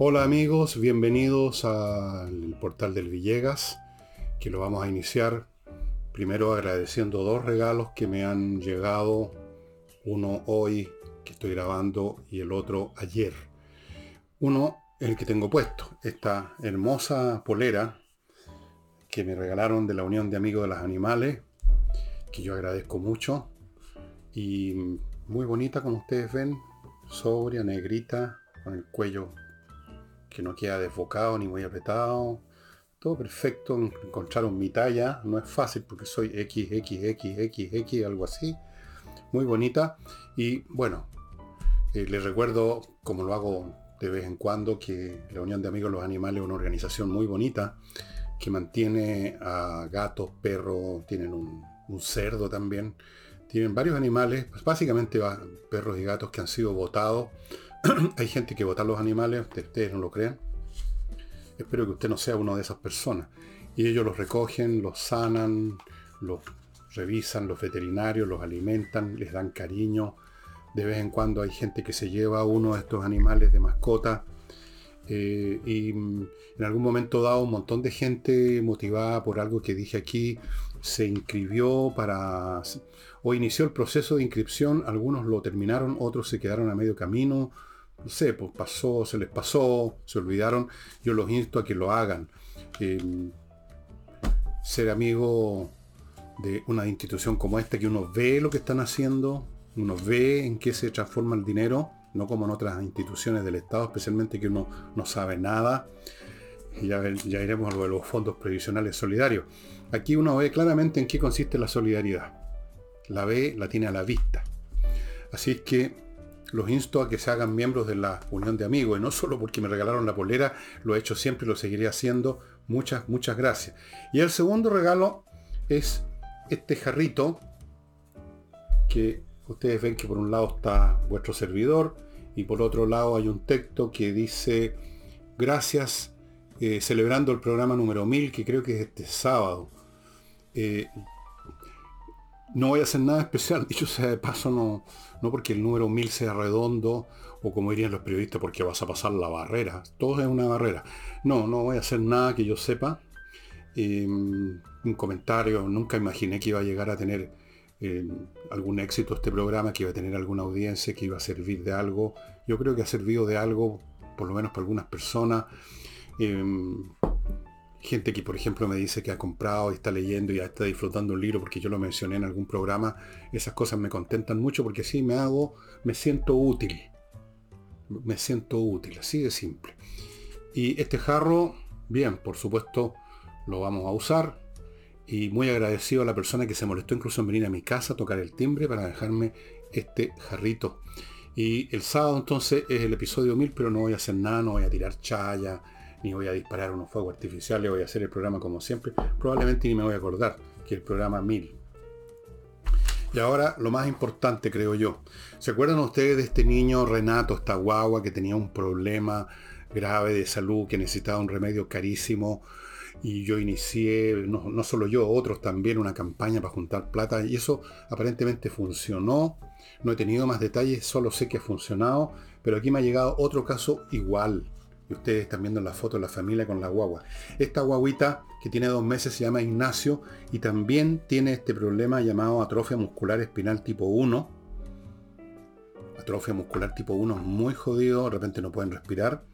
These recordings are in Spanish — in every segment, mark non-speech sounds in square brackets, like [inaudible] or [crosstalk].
Hola amigos, bienvenidos al portal del Villegas, que lo vamos a iniciar primero agradeciendo dos regalos que me han llegado, uno hoy que estoy grabando y el otro ayer. Uno, el que tengo puesto, esta hermosa polera que me regalaron de la Unión de Amigos de los Animales, que yo agradezco mucho, y muy bonita como ustedes ven, sobria, negrita, con el cuello que no queda desbocado ni muy apretado. Todo perfecto, encontraron mi talla, no es fácil porque soy XXXXX, algo así. Muy bonita. Y bueno, eh, les recuerdo, como lo hago de vez en cuando, que la Unión de Amigos de los Animales es una organización muy bonita que mantiene a gatos, perros, tienen un, un cerdo también. Tienen varios animales, pues básicamente perros y gatos que han sido votados [clears throat] hay gente que vota los animales, ustedes no lo crean. Espero que usted no sea una de esas personas. Y ellos los recogen, los sanan, los revisan, los veterinarios, los alimentan, les dan cariño. De vez en cuando hay gente que se lleva uno de estos animales de mascota. Eh, y en algún momento dado un montón de gente motivada por algo que dije aquí se inscribió para o inició el proceso de inscripción, algunos lo terminaron, otros se quedaron a medio camino, no sé, pues pasó, se les pasó, se olvidaron, yo los insto a que lo hagan. Em, ser amigo de una institución como esta, que uno ve lo que están haciendo, uno ve en qué se transforma el dinero, no como en otras instituciones del Estado, especialmente que uno no sabe nada. Ya, ya iremos a lo de los fondos previsionales solidarios. Aquí uno ve claramente en qué consiste la solidaridad. La ve, la tiene a la vista. Así es que los insto a que se hagan miembros de la Unión de Amigos, y no solo porque me regalaron la polera, lo he hecho siempre y lo seguiré haciendo. Muchas, muchas gracias. Y el segundo regalo es este jarrito, que ustedes ven que por un lado está vuestro servidor, y por otro lado hay un texto que dice, gracias, eh, celebrando el programa número 1000, que creo que es este sábado. Eh, no voy a hacer nada especial, [laughs] dicho sea de paso, no, no porque el número 1000 sea redondo, o como dirían los periodistas, porque vas a pasar la barrera. Todo es una barrera. No, no voy a hacer nada que yo sepa. Em, un comentario, nunca imaginé que iba a llegar a tener em, algún éxito este programa, que iba a tener alguna audiencia, que iba a servir de algo. Yo creo que ha servido de algo, por lo menos para algunas personas. Em, gente que por ejemplo me dice que ha comprado y está leyendo y está disfrutando un libro porque yo lo mencioné en algún programa, esas cosas me contentan mucho porque así me hago, me siento útil. Me siento útil, así de simple. Y este jarro, bien, por supuesto, lo vamos a usar. Y muy agradecido a la persona que se molestó incluso en venir a mi casa a tocar el timbre para dejarme este jarrito. Y el sábado entonces es el episodio 1000, pero no voy a hacer nada, no voy a tirar chaya, ni voy a disparar unos fuegos artificiales, voy a hacer el programa como siempre. Probablemente ni me voy a acordar que el programa 1000. Y ahora lo más importante, creo yo. ¿Se acuerdan ustedes de este niño Renato, esta guagua que tenía un problema grave de salud, que necesitaba un remedio carísimo? Y yo inicié, no, no solo yo, otros también, una campaña para juntar plata. Y eso aparentemente funcionó. No he tenido más detalles, solo sé que ha funcionado. Pero aquí me ha llegado otro caso igual y ustedes están viendo la foto de la familia con la guagua. Esta guaguita que tiene dos meses se llama Ignacio y también tiene este problema llamado atrofia muscular espinal tipo 1. Atrofia muscular tipo 1 es muy jodido, de repente no pueden respirar.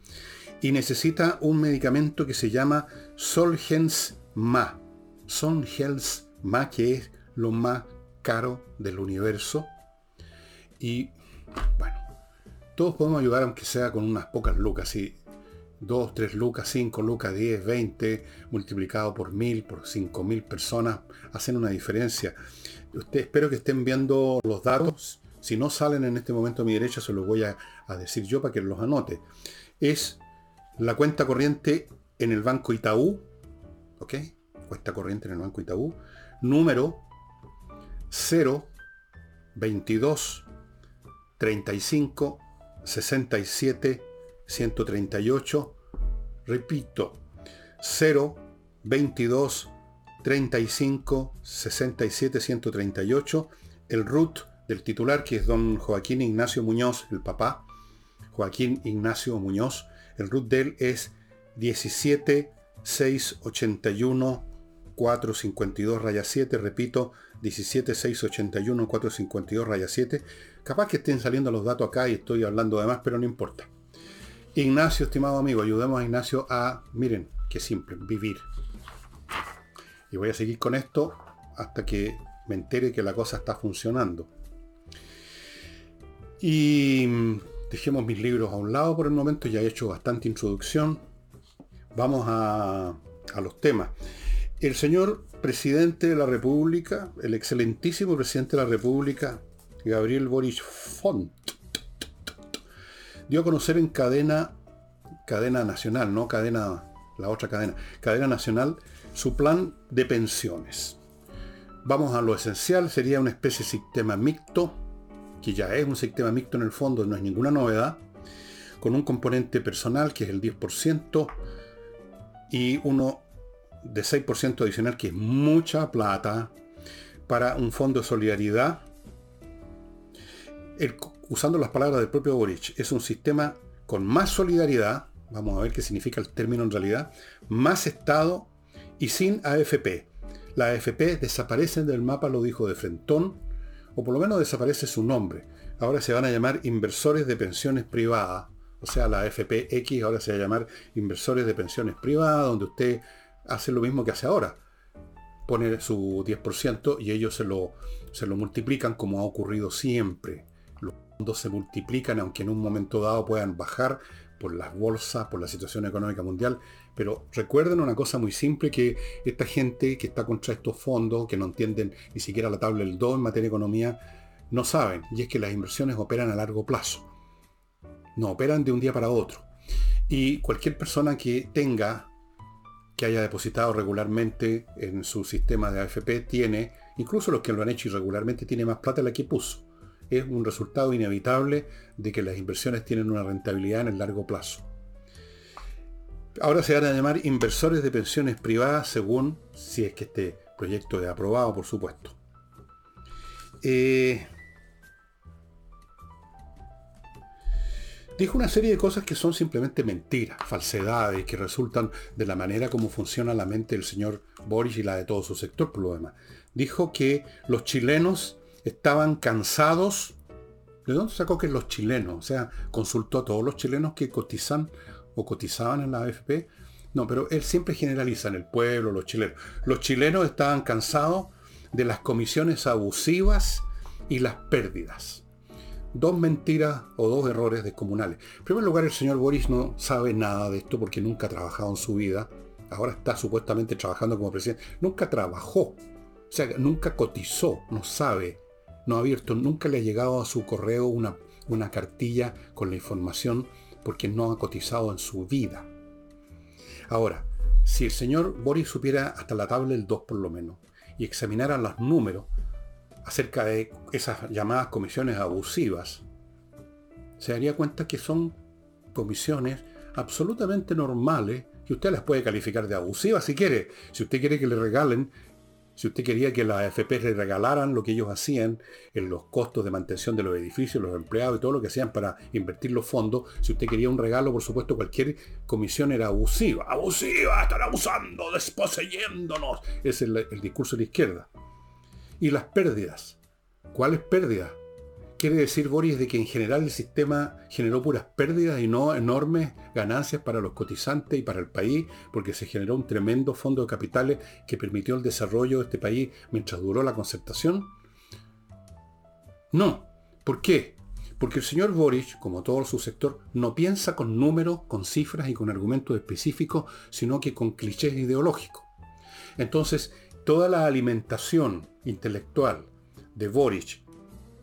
Y necesita un medicamento que se llama Solgens Ma. Solgens Ma, que es lo más caro del universo. Y bueno, todos podemos ayudar aunque sea con unas pocas lucas. Y 2, 3 lucas, 5 lucas, 10, 20, multiplicado por 1000, por 5000 personas, hacen una diferencia. Espero que estén viendo los datos. Si no salen en este momento a mi derecha, se los voy a, decir yo para que los anote. Es la cuenta corriente en el Banco Itaú, ¿ok? Cuenta corriente en el Banco Itaú, número 0, 22, 35, 67, 138, repito, 0, 22, 35, 67, 138 el root del titular, que es don Joaquín Ignacio Muñoz, el papá, Joaquín Ignacio Muñoz, el root de él es 17681 452 raya 7, repito, 17681 452 raya 7. Capaz que estén saliendo los datos acá y estoy hablando de más, pero no importa. Ignacio, estimado amigo, ayudemos a Ignacio a, miren, qué simple, vivir. Y voy a seguir con esto hasta que me entere que la cosa está funcionando. Y mm, dejemos mis libros a un lado por el momento, ya he hecho bastante introducción. Vamos a, a los temas. El señor presidente de la República, el excelentísimo presidente de la República, Gabriel Boris Font, dio a conocer en cadena, cadena nacional, no cadena, la otra cadena, cadena nacional, su plan de pensiones. Vamos a lo esencial, sería una especie de sistema mixto, que ya es un sistema mixto en el fondo, no es ninguna novedad, con un componente personal que es el 10% y uno de 6% adicional, que es mucha plata, para un fondo de solidaridad usando las palabras del propio Boric, es un sistema con más solidaridad, vamos a ver qué significa el término en realidad, más Estado y sin AFP. La AFP desaparecen del mapa, lo dijo de Frentón, o por lo menos desaparece su nombre. Ahora se van a llamar inversores de pensiones privadas. O sea, la AFP X ahora se va a llamar inversores de pensiones privadas, donde usted hace lo mismo que hace ahora. Pone su 10% y ellos se lo, se lo multiplican como ha ocurrido siempre se multiplican, aunque en un momento dado puedan bajar por las bolsas, por la situación económica mundial. Pero recuerden una cosa muy simple, que esta gente que está contra estos fondos, que no entienden ni siquiera la tabla del 2 en materia de economía, no saben, y es que las inversiones operan a largo plazo. No operan de un día para otro. Y cualquier persona que tenga, que haya depositado regularmente en su sistema de AFP, tiene, incluso los que lo han hecho irregularmente, tiene más plata de la que puso es un resultado inevitable de que las inversiones tienen una rentabilidad en el largo plazo. Ahora se van a llamar inversores de pensiones privadas según si es que este proyecto es aprobado, por supuesto. Eh, dijo una serie de cosas que son simplemente mentiras, falsedades, que resultan de la manera como funciona la mente del señor Boris y la de todo su sector, por lo demás. Dijo que los chilenos estaban cansados. ¿De dónde sacó que los chilenos? O sea, consultó a todos los chilenos que cotizan o cotizaban en la AFP. No, pero él siempre generaliza en el pueblo, los chilenos. Los chilenos estaban cansados de las comisiones abusivas y las pérdidas. Dos mentiras o dos errores descomunales. En primer lugar, el señor Boris no sabe nada de esto porque nunca ha trabajado en su vida. Ahora está supuestamente trabajando como presidente. Nunca trabajó. O sea, nunca cotizó. No sabe no ha abierto, nunca le ha llegado a su correo una, una cartilla con la información porque no ha cotizado en su vida. Ahora, si el señor Boris supiera hasta la tabla del 2 por lo menos y examinara los números acerca de esas llamadas comisiones abusivas, se daría cuenta que son comisiones absolutamente normales que usted las puede calificar de abusivas si quiere. Si usted quiere que le regalen si usted quería que las AFP le regalaran lo que ellos hacían en los costos de mantención de los edificios, los empleados y todo lo que hacían para invertir los fondos, si usted quería un regalo, por supuesto, cualquier comisión era abusiva. ¡Abusiva! ¡Están abusando! ¡Desposeyéndonos! Es el, el discurso de la izquierda. Y las pérdidas. ¿Cuáles pérdidas? Quiere decir, Boris, de que en general el sistema generó puras pérdidas y no enormes ganancias para los cotizantes y para el país, porque se generó un tremendo fondo de capitales que permitió el desarrollo de este país mientras duró la concertación? No. ¿Por qué? Porque el señor Boris, como todo su sector, no piensa con números, con cifras y con argumentos específicos, sino que con clichés ideológicos. Entonces, toda la alimentación intelectual de Boris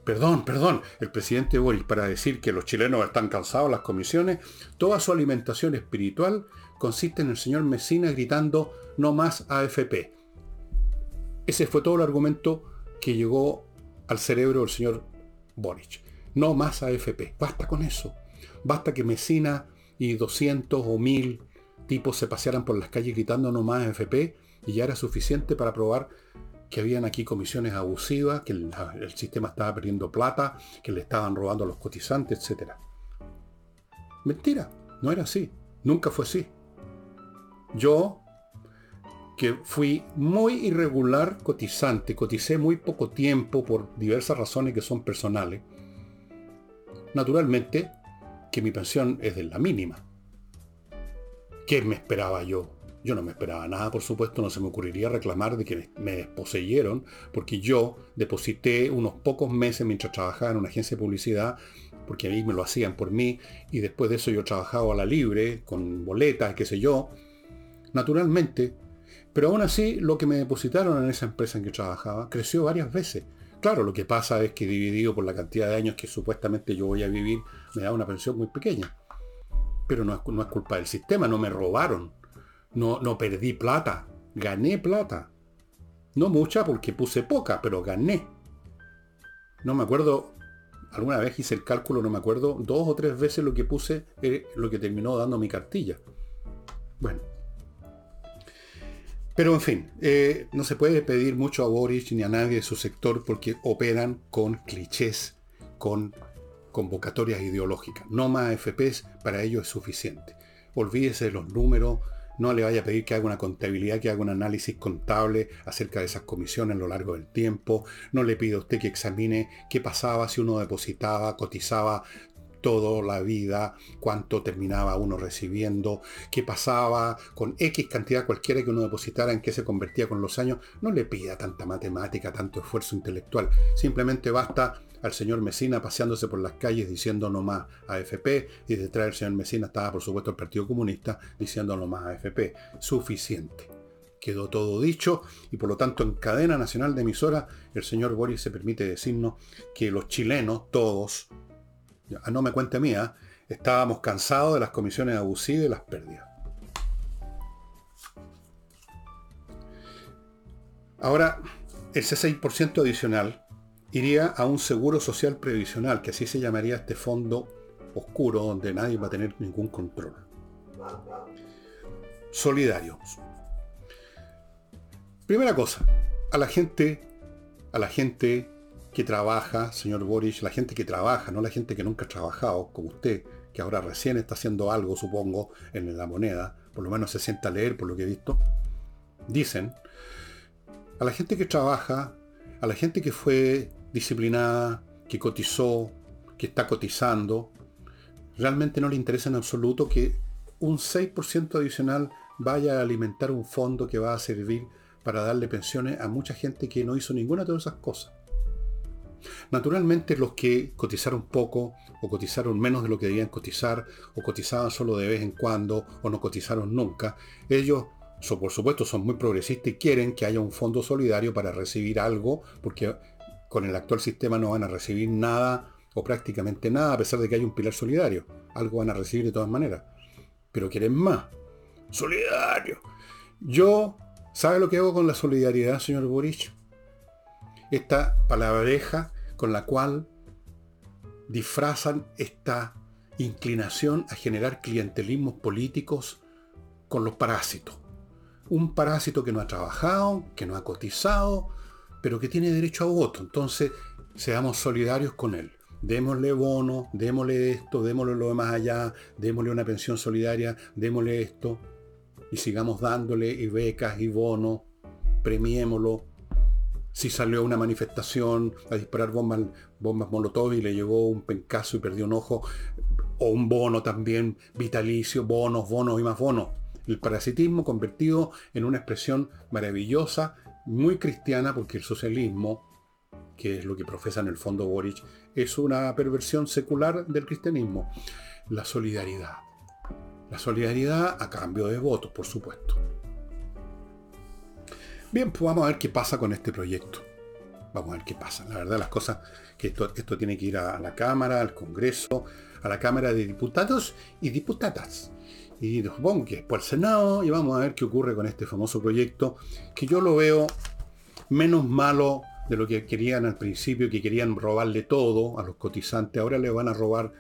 Perdón, perdón, el presidente Boris, para decir que los chilenos están cansados las comisiones, toda su alimentación espiritual consiste en el señor Mesina gritando no más AFP. Ese fue todo el argumento que llegó al cerebro del señor Boris. No más AFP. Basta con eso. Basta que Mesina y 200 o 1000 tipos se pasearan por las calles gritando no más AFP y ya era suficiente para probar que habían aquí comisiones abusivas, que el, el sistema estaba perdiendo plata, que le estaban robando a los cotizantes, etc. Mentira, no era así. Nunca fue así. Yo, que fui muy irregular cotizante, coticé muy poco tiempo por diversas razones que son personales, naturalmente que mi pensión es de la mínima. ¿Qué me esperaba yo? Yo no me esperaba nada, por supuesto, no se me ocurriría reclamar de que me desposeyeron, porque yo deposité unos pocos meses mientras trabajaba en una agencia de publicidad, porque a mí me lo hacían por mí, y después de eso yo trabajaba a la libre, con boletas, qué sé yo, naturalmente. Pero aún así, lo que me depositaron en esa empresa en que trabajaba creció varias veces. Claro, lo que pasa es que dividido por la cantidad de años que supuestamente yo voy a vivir, me da una pensión muy pequeña. Pero no no es culpa del sistema, no me robaron. No, no perdí plata, gané plata. No mucha porque puse poca, pero gané. No me acuerdo, alguna vez hice el cálculo, no me acuerdo, dos o tres veces lo que puse, eh, lo que terminó dando mi cartilla. Bueno, pero en fin, eh, no se puede pedir mucho a Boris ni a nadie de su sector porque operan con clichés, con convocatorias ideológicas. No más FPs, para ello es suficiente. Olvídese de los números, no le vaya a pedir que haga una contabilidad, que haga un análisis contable acerca de esas comisiones a lo largo del tiempo. No le pida a usted que examine qué pasaba si uno depositaba, cotizaba toda la vida, cuánto terminaba uno recibiendo, qué pasaba con X cantidad cualquiera que uno depositara, en qué se convertía con los años. No le pida tanta matemática, tanto esfuerzo intelectual. Simplemente basta al señor Mesina paseándose por las calles diciendo no más AFP y detrás del señor Mesina estaba por supuesto el Partido Comunista diciendo no más AFP. Suficiente. Quedó todo dicho y por lo tanto en cadena nacional de emisora el señor Boris se permite decirnos que los chilenos, todos, no me cuente mía, estábamos cansados de las comisiones abusivas y las pérdidas. Ahora, ese 6% adicional iría a un seguro social previsional, que así se llamaría este fondo oscuro donde nadie va a tener ningún control. Solidario. Primera cosa, a la gente, a la gente que trabaja, señor Boris, la gente que trabaja, no la gente que nunca ha trabajado, como usted, que ahora recién está haciendo algo, supongo, en la moneda, por lo menos se sienta a leer por lo que he visto, dicen, a la gente que trabaja, a la gente que fue disciplinada, que cotizó, que está cotizando, realmente no le interesa en absoluto que un 6% adicional vaya a alimentar un fondo que va a servir para darle pensiones a mucha gente que no hizo ninguna de esas cosas. Naturalmente los que cotizaron poco o cotizaron menos de lo que debían cotizar o cotizaban solo de vez en cuando o no cotizaron nunca, ellos por supuesto son muy progresistas y quieren que haya un fondo solidario para recibir algo porque con el actual sistema no van a recibir nada o prácticamente nada a pesar de que hay un pilar solidario. Algo van a recibir de todas maneras. Pero quieren más. Solidario. Yo, ¿sabe lo que hago con la solidaridad, señor Boric? esta palabreja con la cual disfrazan esta inclinación a generar clientelismos políticos con los parásitos. Un parásito que no ha trabajado, que no ha cotizado, pero que tiene derecho a voto. Entonces, seamos solidarios con él. Démosle bono, démosle esto, démosle lo demás allá, démosle una pensión solidaria, démosle esto. Y sigamos dándole becas y bonos, premiémoslo, si salió a una manifestación a disparar bombas, bombas molotov y le llegó un pencazo y perdió un ojo, o un bono también vitalicio, bonos, bonos y más bonos. El parasitismo convertido en una expresión maravillosa, muy cristiana, porque el socialismo, que es lo que profesa en el fondo Boric, es una perversión secular del cristianismo. La solidaridad. La solidaridad a cambio de votos, por supuesto. Bien, pues vamos a ver qué pasa con este proyecto. Vamos a ver qué pasa. La verdad, las cosas, que esto, esto tiene que ir a, la Cámara, al Congreso, a la Cámara de Diputados y Diputadas. Y supongo que después al Senado, y vamos a ver qué ocurre con este famoso proyecto, que yo lo veo menos malo de lo que querían al principio, que querían robarle todo a los cotizantes. Ahora le van a robar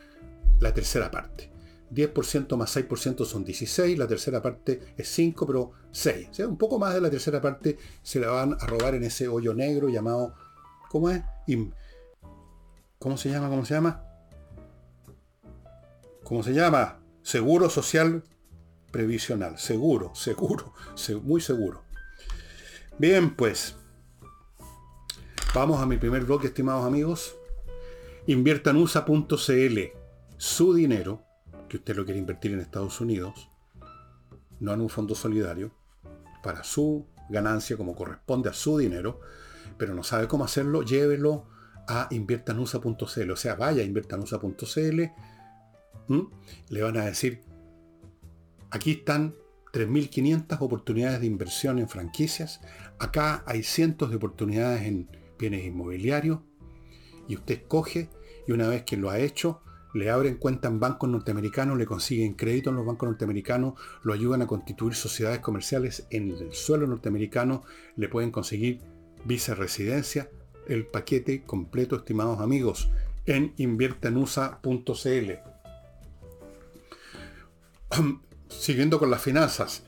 la tercera parte. 10% más 6% son 16, la tercera parte es 5, pero 6. O sea, un poco más de la tercera parte se la van a robar en ese hoyo negro llamado, ¿cómo es? ¿Cómo se llama? ¿Cómo se llama? ¿Cómo se llama? Seguro Social Previsional. Seguro, seguro, muy seguro. Bien, pues. Vamos a mi primer bloque, estimados amigos. Inviertanusa.cl. Su dinero, que usted lo quiere invertir en Estados Unidos, no en un fondo solidario, para su ganancia como corresponde a su dinero, pero no sabe cómo hacerlo, llévelo a inviertanusa.cl. O sea, vaya a inviertanusa.cl. Le van a decir, aquí están 3.500 oportunidades de inversión en franquicias. Acá hay cientos de oportunidades en bienes inmobiliarios. Y usted coge y una vez que lo ha hecho, le abren cuenta en bancos norteamericanos, le consiguen crédito en los bancos norteamericanos, lo ayudan a constituir sociedades comerciales en el suelo norteamericano, le pueden conseguir visa residencia, el paquete completo, estimados amigos, en inviertanusa.cl. [clears throat] Siguiendo con las finanzas,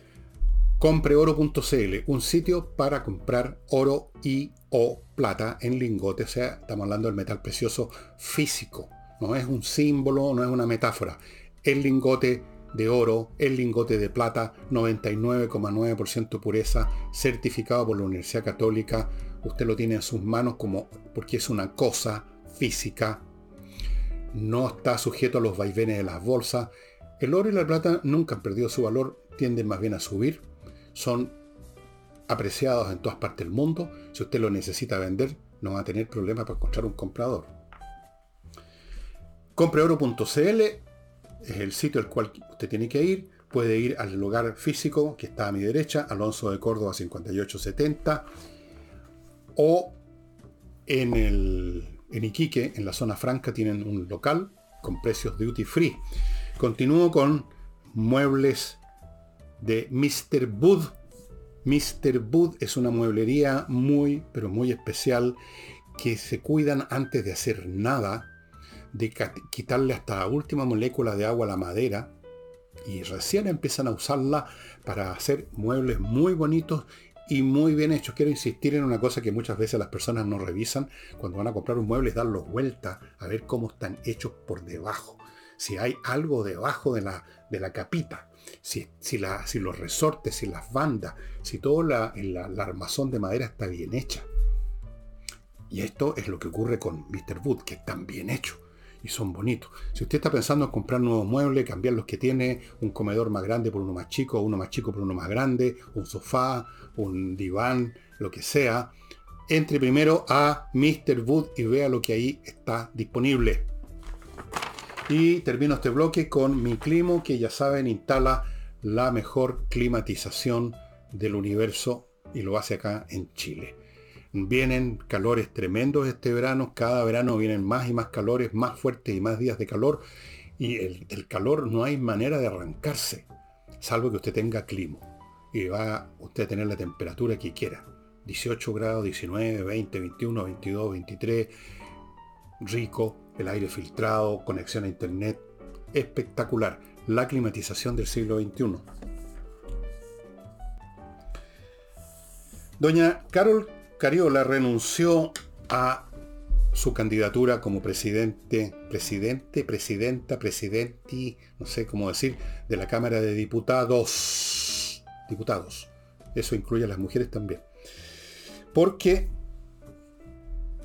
compreoro.cl, un sitio para comprar oro y o plata en lingote, o sea, estamos hablando del metal precioso físico, no es un símbolo, no es una metáfora. El lingote de oro, el lingote de plata, 99,9% pureza, certificado por la Universidad Católica, usted lo tiene en sus manos como porque es una cosa física, no está sujeto a los vaivenes de las bolsas. El oro y la plata nunca han perdido su valor, tienden más bien a subir, son apreciados en todas partes del mundo. Si usted lo necesita vender, no va a tener problema para encontrar un comprador. Compreoro.cl es el sitio al cual usted tiene que ir. Puede ir al lugar físico que está a mi derecha, Alonso de Córdoba 5870 o en, el, en Iquique, en la zona franca, tienen un local con precios duty free. Continúo con muebles de Mr. Bud. Mr. Bud es una mueblería muy, pero muy especial que se cuidan antes de hacer nada, de quitarle hasta la última molécula de agua a la madera y recién empiezan a usarla para hacer muebles muy bonitos y muy bien hechos. Quiero insistir en una cosa que muchas veces las personas no revisan cuando van a comprar un mueble, es darlos vuelta a ver cómo están hechos por debajo. Si hay algo debajo de la, de la capita, si, si, la, si los resortes, si las bandas, si todo la, armazón de madera está bien hecha. Y esto es lo que ocurre con Mr. Wood, que están bien hechos y son bonitos. Si usted está pensando en comprar nuevos muebles, cambiar los que tiene, un comedor más grande por uno más chico, uno más chico por uno más grande, un sofá, un diván, lo que sea, entre primero a Mr. Wood y vea lo que ahí está disponible. Y termino este bloque con mi climo, que ya saben, instala la mejor climatización del universo y lo hace acá en Chile. Vienen calores tremendos este verano, cada verano vienen más y más calores, más fuertes y más días de calor. Y el, calor no hay manera de arrancarse, salvo que usted tenga clima. Y va usted a tener la temperatura que quiera. 18 grados, 19, 20, 21, 22, 23. Rico, el aire filtrado, conexión a internet. Espectacular. La climatización del siglo XXI. Doña Carol Cariola renunció a su candidatura como presidente, presidente, presidenta, presidenti, no sé cómo decir, de la Cámara de Diputados. Diputados. Eso incluye a las mujeres también. Porque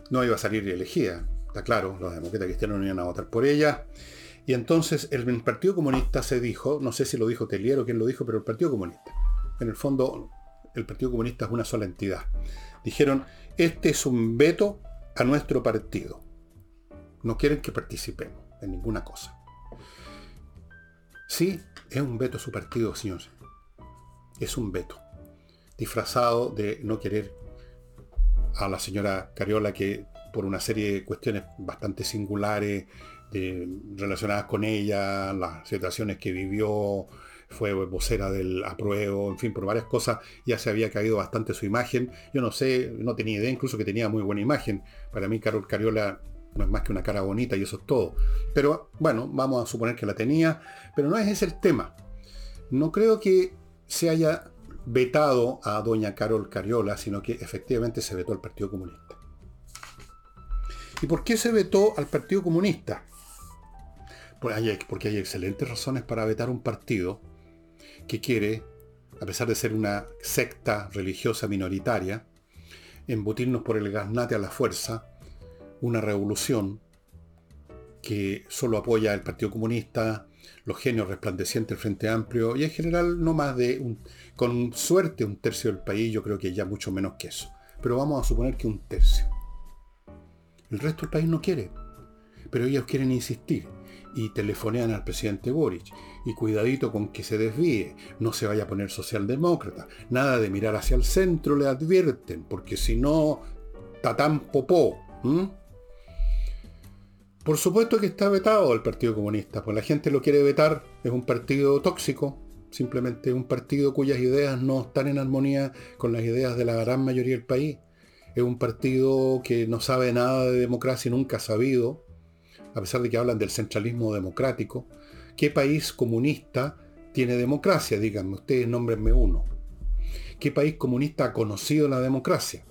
no iba a salir elegida. Está claro, los demócratas cristianos no iban a votar por ella. Y entonces el Partido Comunista se dijo, no sé si lo dijo Telier o quién lo dijo, pero el Partido Comunista. En el fondo, el Partido Comunista es una sola entidad dijeron, este es un veto a nuestro partido. No quieren que participemos en ninguna cosa. Sí, es un veto a su partido, señores. Es un veto. Disfrazado de no querer a la señora Cariola que por una serie de cuestiones bastante singulares relacionadas con ella, las situaciones que vivió, fue vocera del apruebo, en fin, por varias cosas ya se había caído bastante su imagen. Yo no sé, no tenía idea incluso que tenía muy buena imagen. Para mí Carol Cariola no es más que una cara bonita y eso es todo. Pero bueno, vamos a suponer que la tenía, pero no es ese el tema. No creo que se haya vetado a doña Carol Cariola, sino que efectivamente se vetó al Partido Comunista. ¿Y por qué se vetó al Partido Comunista? Pues porque hay excelentes razones para vetar un partido que quiere, a pesar de ser una secta religiosa minoritaria, embutirnos por el gasnate a la fuerza una revolución que solo apoya el Partido Comunista, los genios resplandecientes del Frente Amplio y en general no más de, un, con suerte, un tercio del país, yo creo que ya mucho menos que eso. Pero vamos a suponer que un tercio. El resto del país no quiere, pero ellos quieren insistir y telefonean al presidente Boric. Y cuidadito con que se desvíe, no se vaya a poner socialdemócrata, nada de mirar hacia el centro, le advierten, porque si no, tatán popó. Por supuesto que está vetado el Partido Comunista, pues la gente lo quiere vetar, es un partido tóxico, simplemente un partido cuyas ideas no están en armonía con las ideas de la gran mayoría del país. Es un partido que no sabe nada de democracia y nunca ha sabido, a pesar de que hablan del centralismo democrático. ¿Qué país comunista tiene democracia? Díganme ustedes, nómbrenme uno. ¿Qué país comunista ha conocido la democracia?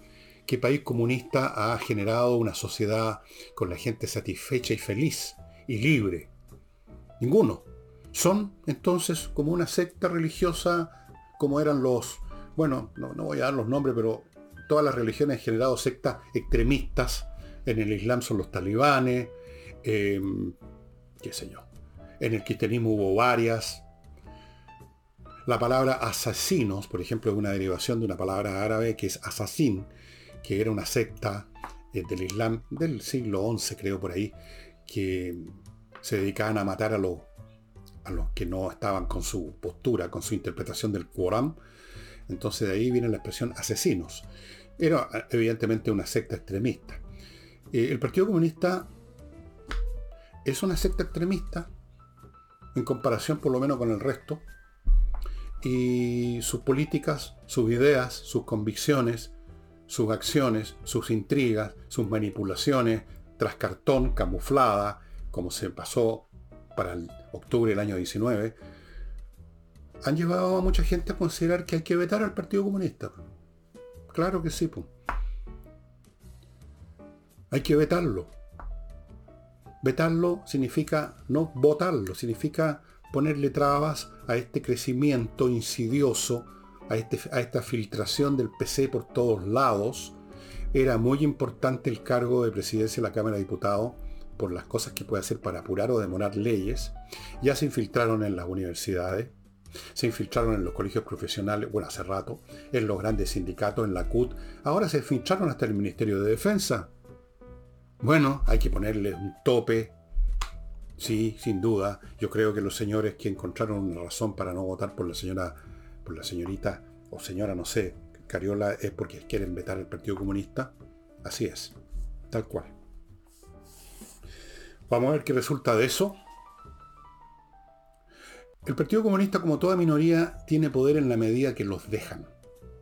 ¿Qué país comunista ha generado una sociedad con la gente satisfecha y feliz y libre? Ninguno. Son entonces como una secta religiosa como eran los, bueno, no, voy a dar los nombres, pero todas las religiones han generado sectas extremistas. En el Islam son los talibanes, em, qué sé yo. En el cristianismo hubo varias. La palabra asesinos, por ejemplo, es una derivación de una palabra árabe que es asesín, que era una secta eh, del Islam del siglo XI, creo por ahí, que se dedicaban a matar a los, a los que no estaban con su postura, con su interpretación del Corán. Entonces de ahí viene la expresión asesinos. Era evidentemente una secta extremista. Eh, el Partido Comunista es una secta extremista en comparación por lo menos con el resto. Y sus políticas, sus ideas, sus convicciones, sus acciones, sus intrigas, sus manipulaciones, tras cartón, camuflada, como se pasó para el octubre del año 19, han llevado a mucha gente a considerar que hay que vetar al Partido Comunista. Claro que sí, Hay que vetarlo. Vetarlo significa no votarlo, significa ponerle trabas a este crecimiento insidioso este, a, esta filtración del PC por todos lados, era muy importante el cargo de presidencia de la Cámara de Diputados por las cosas que puede hacer para apurar o demorar leyes. Ya se infiltraron en las universidades, se infiltraron en los colegios profesionales, bueno, hace rato, en los grandes sindicatos, en la CUT, ahora se infiltraron hasta el Ministerio de Defensa. Bueno, hay que ponerle un tope. Sí, sin duda. Yo creo que los señores que encontraron una razón para no votar por la señora la señorita o señora, no sé, Cariola es porque quieren vetar el Partido Comunista. Así es, tal cual. Vamos a ver qué resulta de eso. El Partido Comunista, como toda minoría, tiene poder en la medida que los dejan.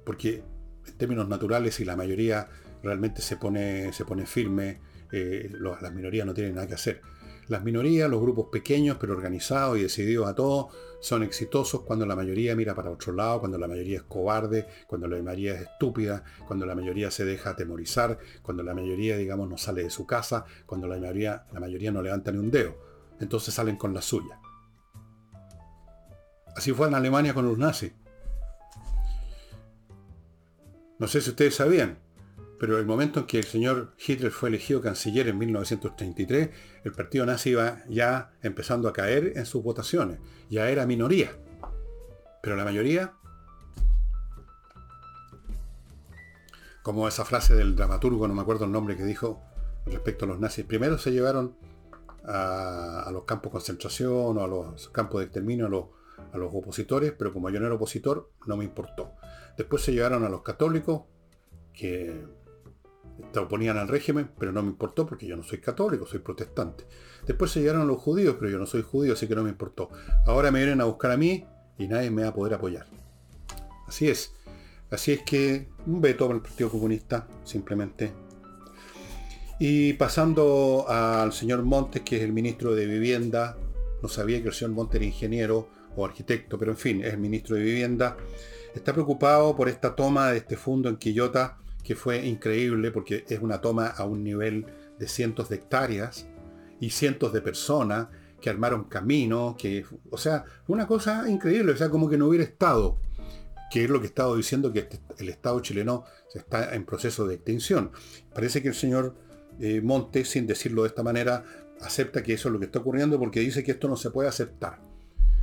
Porque en términos naturales, si la mayoría realmente se pone, se pone firme, eh, las minorías no tienen nada que hacer. Las minorías, los grupos pequeños pero organizados y decididos a todo, son exitosos cuando la mayoría mira para otro lado, cuando la mayoría es cobarde, cuando la mayoría es estúpida, cuando la mayoría se deja atemorizar, cuando la mayoría, digamos, no sale de su casa, cuando la mayoría, la mayoría no levanta ni un dedo. Entonces salen con la suya. Así fue en Alemania con los nazis. No sé si ustedes sabían, pero el momento en que el señor Hitler fue elegido canciller en 1933, el partido nazi iba ya empezando a caer en sus votaciones. Ya era minoría. Pero la mayoría, como esa frase del dramaturgo, no me acuerdo el nombre que dijo respecto a los nazis, primero se llevaron a, los campos de concentración o a los campos de exterminio a los, a los opositores, pero como yo no era opositor, no me importó. Después se llevaron a los católicos, que se oponían al régimen, pero no me importó porque yo no soy católico, soy protestante. Después se llegaron los judíos, pero yo no soy judío, así que no me importó. Ahora me vienen a buscar a mí y nadie me va a poder apoyar. Así es. Así es que un veto para el Partido Comunista, simplemente. Y pasando al señor Montes, que es el ministro de Vivienda, no sabía que el señor Montes era ingeniero o arquitecto, pero en fin, es el ministro de Vivienda, está preocupado por esta toma de este fondo en Quillota, que fue increíble porque es una toma a un nivel de cientos de hectáreas y cientos de personas que armaron camino, que, o sea, una cosa increíble, o sea, como que no hubiera estado, que es lo que he estado diciendo, que este, el Estado chileno está en proceso de extinción. Parece que el señor eh, Monte, sin decirlo de esta manera, acepta que eso es lo que está ocurriendo porque dice que esto no se puede aceptar.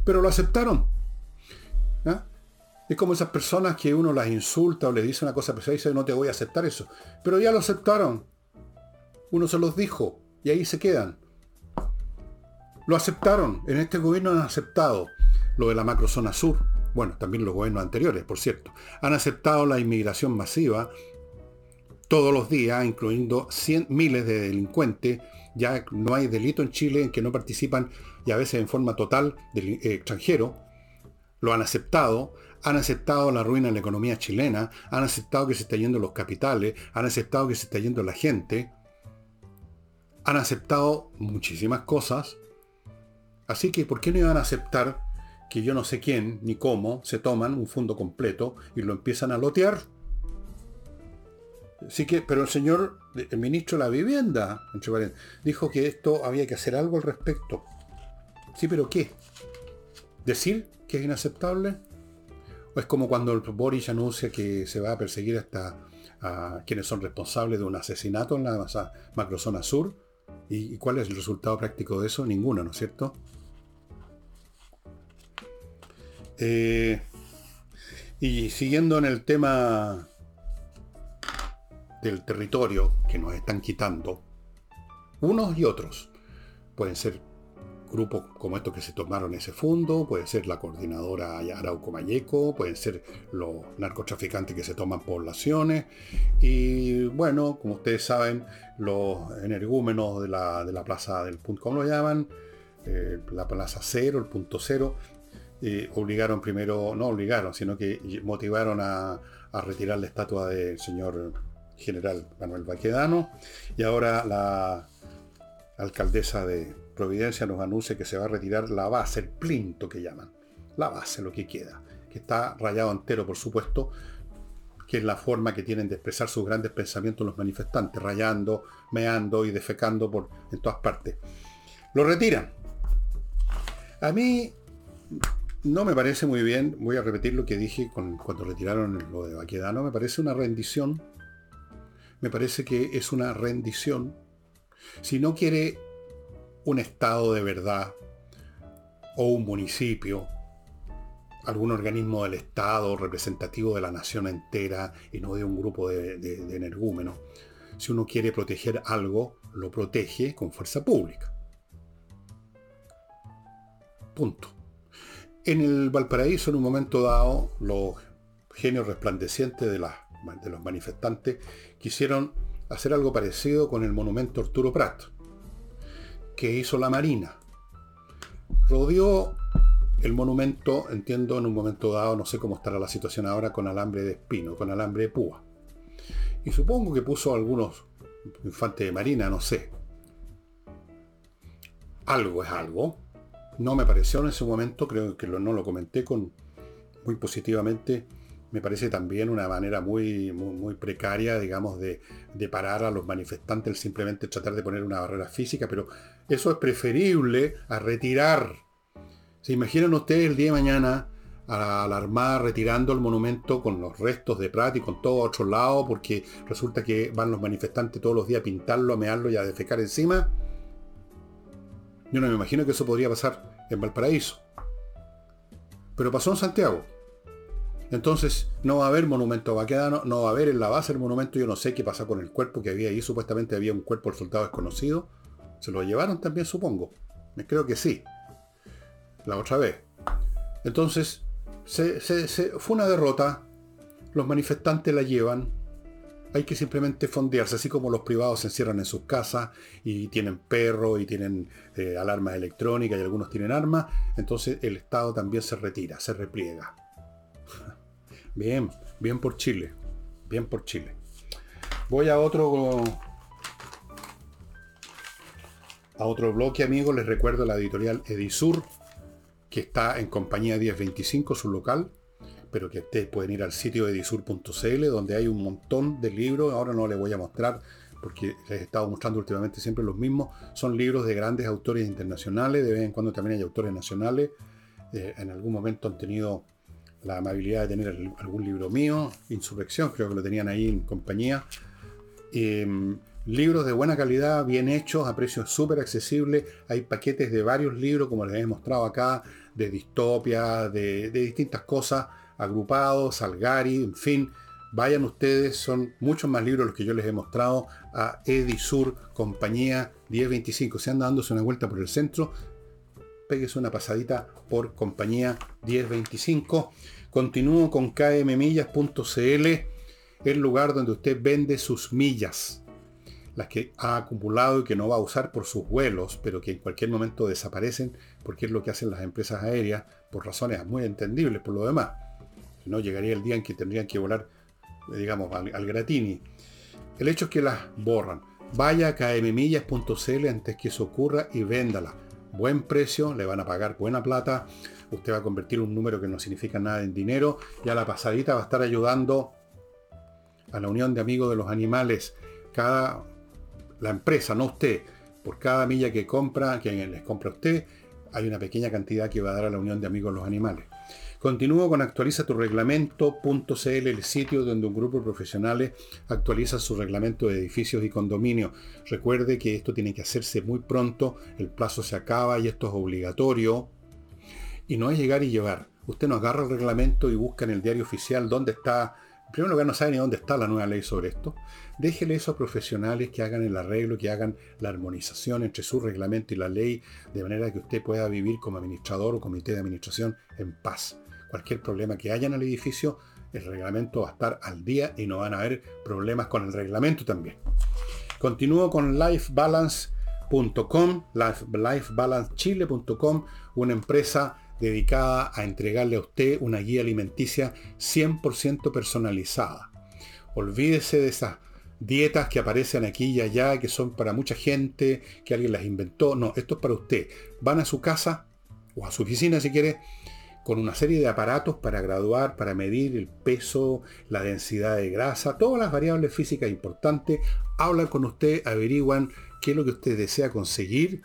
Pero lo aceptaron. ¿ah? Es como esas personas que uno las insulta o les dice una cosa pesada y dice no te voy a aceptar eso. Pero ya lo aceptaron. Uno se los dijo y ahí se quedan. Lo aceptaron. En este gobierno han aceptado lo de la macrozona sur. Bueno, también los gobiernos anteriores, por cierto. Han aceptado la inmigración masiva todos los días, incluyendo cien, miles de delincuentes. Ya no hay delito en Chile en que no participan y a veces en forma total del eh, extranjero. Lo han aceptado. Han aceptado la ruina de la economía chilena. Han aceptado que se está yendo los capitales. Han aceptado que se está yendo la gente. Han aceptado muchísimas cosas. Así que, ¿por qué no iban a aceptar que yo no sé quién ni cómo se toman un fondo completo y lo empiezan a lotear? Sí que, pero el señor, el ministro de la vivienda, dijo que esto había que hacer algo al respecto. Sí, pero ¿qué? ¿Decir que es inaceptable? ¿O es como cuando el Boris anuncia que se va a perseguir hasta a quienes son responsables de un asesinato en la macrozona sur? ¿Y, cuál es el resultado práctico de eso? Ninguno, ¿no es cierto? Eh, y siguiendo en el tema del territorio que nos están quitando, unos y otros. Pueden ser grupos como estos que se tomaron ese fondo, puede ser la coordinadora Arauco Mayeco, pueden ser los narcotraficantes que se toman poblaciones y bueno, como ustedes saben, los energúmenos de la, de la plaza del punto, ¿cómo lo llaman? Eh, la plaza cero, el punto cero, eh, obligaron primero, no obligaron, sino que motivaron a, a retirar la estatua del señor general Manuel Baquedano, y ahora la alcaldesa de Providencia nos anuncia que se va a retirar la base, el plinto que llaman, la base, lo que queda, que está rayado entero, por supuesto, que es la forma que tienen de expresar sus grandes pensamientos los manifestantes, rayando, meando y defecando por, en todas partes. Lo retiran. A mí no me parece muy bien, voy a repetir lo que dije cuando retiraron lo de Baquedano, me parece una rendición me parece que es una rendición. Si no quiere un Estado de verdad, o un municipio, algún organismo del Estado representativo de la nación entera y no de un grupo de, de energúmenos, si uno quiere proteger algo, lo protege con fuerza pública. Punto. En el Valparaíso, en un momento dado, los genios resplandecientes de, de los manifestantes quisieron hacer algo parecido con el monumento Arturo Prat, que hizo la Marina. Rodeó el monumento, entiendo, en un momento dado, no sé cómo estará la situación ahora, con alambre de espino, con alambre de púa. Y supongo que puso algunos infantes de marina, no sé. Algo es algo. No me pareció en ese momento, creo que no lo comenté con muy positivamente me parece también una manera muy, muy, precaria, digamos, de, parar a los manifestantes, simplemente tratar de poner una barrera física, pero eso es preferible a retirar. ¿Se imaginan ustedes el día de mañana a la Armada retirando el monumento con los restos de Prat y con todo a otro lado, porque resulta que van los manifestantes todos los días a pintarlo, a mearlo y a defecar encima? Yo no me imagino que eso podría pasar en Valparaíso. Pero pasó en Santiago. Entonces no va a haber monumento vaquedano, no va a haber en la base el monumento, yo no sé qué pasa con el cuerpo que había ahí, supuestamente había un cuerpo del soldado desconocido. ¿Se lo llevaron también, supongo? Creo que sí. La otra vez. Entonces, fue una derrota. Los manifestantes la llevan. Hay que simplemente fondearse, así como los privados se encierran en sus casas y tienen perro y tienen eh, alarmas electrónicas y algunos tienen armas. Entonces el Estado también se retira, se repliega. Bien, bien por Chile. Bien por Chile. Voy a otro a otro bloque, amigos. Les recuerdo la editorial Edisur, que está en compañía 1025, su local, pero que ustedes pueden ir al sitio edisur.cl, donde hay un montón de libros. Ahora no les voy a mostrar, porque les he estado mostrando últimamente siempre los mismos. Son libros de grandes autores internacionales, de vez en cuando también hay autores nacionales. Eh, en algún momento han tenido la amabilidad de tener algún libro mío, Insurrección, creo que lo tenían ahí en compañía. Em, libros de buena calidad, bien hechos, a precios súper accesibles. Hay paquetes de varios libros, como les he mostrado acá, de distopia, de, distintas cosas, agrupados, Salgari, en fin. Vayan ustedes, son muchos más libros los que yo les he mostrado a Edisur, compañía 1025. Se anda dándose una vuelta por el centro, péguese una pasadita por compañía 1025. Continúo con kmmillas.cl, el lugar donde usted vende sus millas las que ha acumulado y que no va a usar por sus vuelos, pero que en cualquier momento desaparecen, porque es lo que hacen las empresas aéreas, por razones muy entendibles por lo demás. No, llegaría el día en que tendrían que volar, eh, digamos, al, gratini. El hecho es que las borran. Vaya a kmmillas.cl antes que eso ocurra y véndala. Buen precio, le van a pagar buena plata. Usted va a convertir un número que no significa nada en dinero y a la pasadita va a estar ayudando a la Unión de Amigos de los Animales. Cada la empresa, no usted, por cada milla que compra, que les compra usted, hay una pequeña cantidad que va a dar a la Unión de Amigos los Animales. Continúo con actualiza tu reglamento.cl, el sitio donde un grupo de profesionales actualiza su reglamento de edificios y condominios. Recuerde que esto tiene que hacerse muy pronto, el plazo se acaba y esto es obligatorio. Y no es llegar y llevar. Usted no agarra el reglamento y busca en el diario oficial dónde está en primer lugar, no sabe ni dónde está la nueva ley sobre esto. Déjele eso a profesionales que hagan el arreglo, que hagan la armonización entre su reglamento y la ley, de manera que usted pueda vivir como administrador o comité de administración en paz. Cualquier problema que haya en el edificio, el reglamento va a estar al día y no van a haber problemas con el reglamento también. Continúo con lifebalance.com, lifebalancechile.com, una empresa dedicada a entregarle a usted una guía alimenticia 100% personalizada. Olvídese de esas dietas que aparecen aquí y allá, que son para mucha gente, que alguien las inventó. No, esto es para usted. Van a su casa o a su oficina si quiere, con una serie de aparatos para graduar, para medir el peso, la densidad de grasa, todas las variables físicas importantes. Hablan con usted, averiguan qué es lo que usted desea conseguir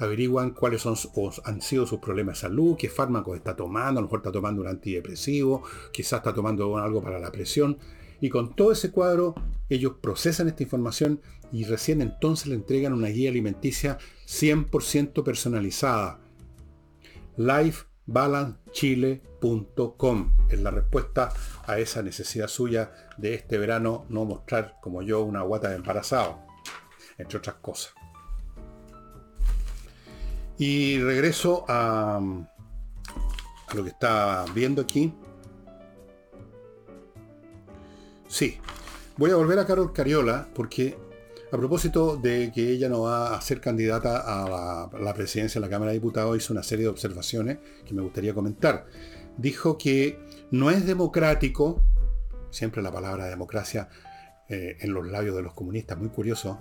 averiguan cuáles son, han sido sus problemas de salud, qué fármacos está tomando, a lo mejor está tomando un antidepresivo, quizás está tomando algo para la presión. Y con todo ese cuadro, ellos procesan esta información y recién entonces le entregan una guía alimenticia 100% personalizada. lifebalancechile.com es la respuesta a esa necesidad suya de este verano no mostrar como yo una guata de embarazado, entre otras cosas. Y regreso a, lo que está viendo aquí. Sí, voy a volver a Carol Cariola porque a propósito de que ella no va a ser candidata a la, presidencia de la Cámara de Diputados, hizo una serie de observaciones que me gustaría comentar. Dijo que no es democrático, siempre la palabra democracia eh, en los labios de los comunistas, muy curioso,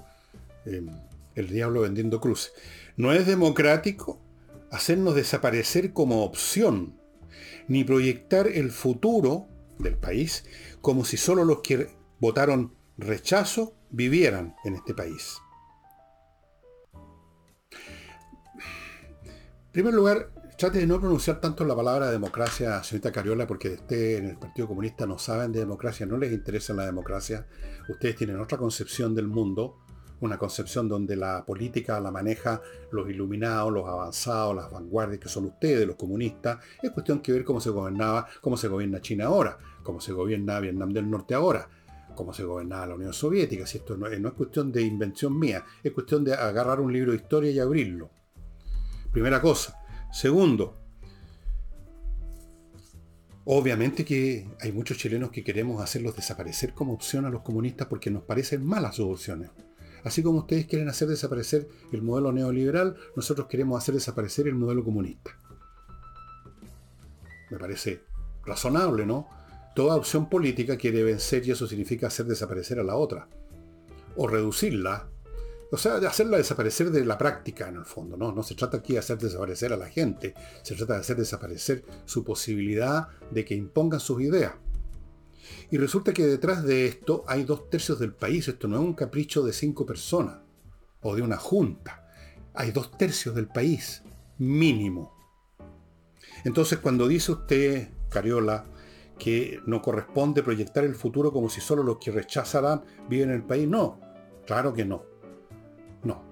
eh, el diablo vendiendo cruces. No es democrático hacernos desaparecer como opción, ni proyectar el futuro del país como si solo los que votaron rechazo vivieran en este país. En primer lugar, trate de no pronunciar tanto la palabra democracia, señorita Cariola, porque usted en el Partido Comunista no saben de democracia, no les interesa la democracia. Ustedes tienen otra concepción del mundo una concepción donde la política la maneja los iluminados, los avanzados, las vanguardias que son ustedes, los comunistas. Es cuestión que ver cómo se gobernaba, cómo se gobierna China ahora, cómo se gobierna Vietnam del Norte ahora, cómo se gobernaba la Unión Soviética. Si esto no es, no es cuestión de invención mía, es cuestión de agarrar un libro de historia y abrirlo. Primera cosa. Segundo, Obviamente que hay muchos chilenos que queremos hacerlos desaparecer como opción a los comunistas porque nos parecen malas sus opciones. Así como ustedes quieren hacer desaparecer el modelo neoliberal, nosotros queremos hacer desaparecer el modelo comunista. Me parece razonable, ¿no? Toda opción política quiere vencer y eso significa hacer desaparecer a la otra. O reducirla. o sea, hacerla desaparecer de la práctica en el fondo, ¿no? No se trata aquí de hacer desaparecer a la gente, se trata de hacer desaparecer su posibilidad de que impongan sus ideas. Y resulta que detrás de esto hay dos tercios del país, esto no es un capricho de cinco personas o de una junta, hay dos tercios del país, mínimo. Entonces cuando dice usted, Cariola, que no corresponde proyectar el futuro como si solo los que rechazarán viven en el país, no, claro que no. No,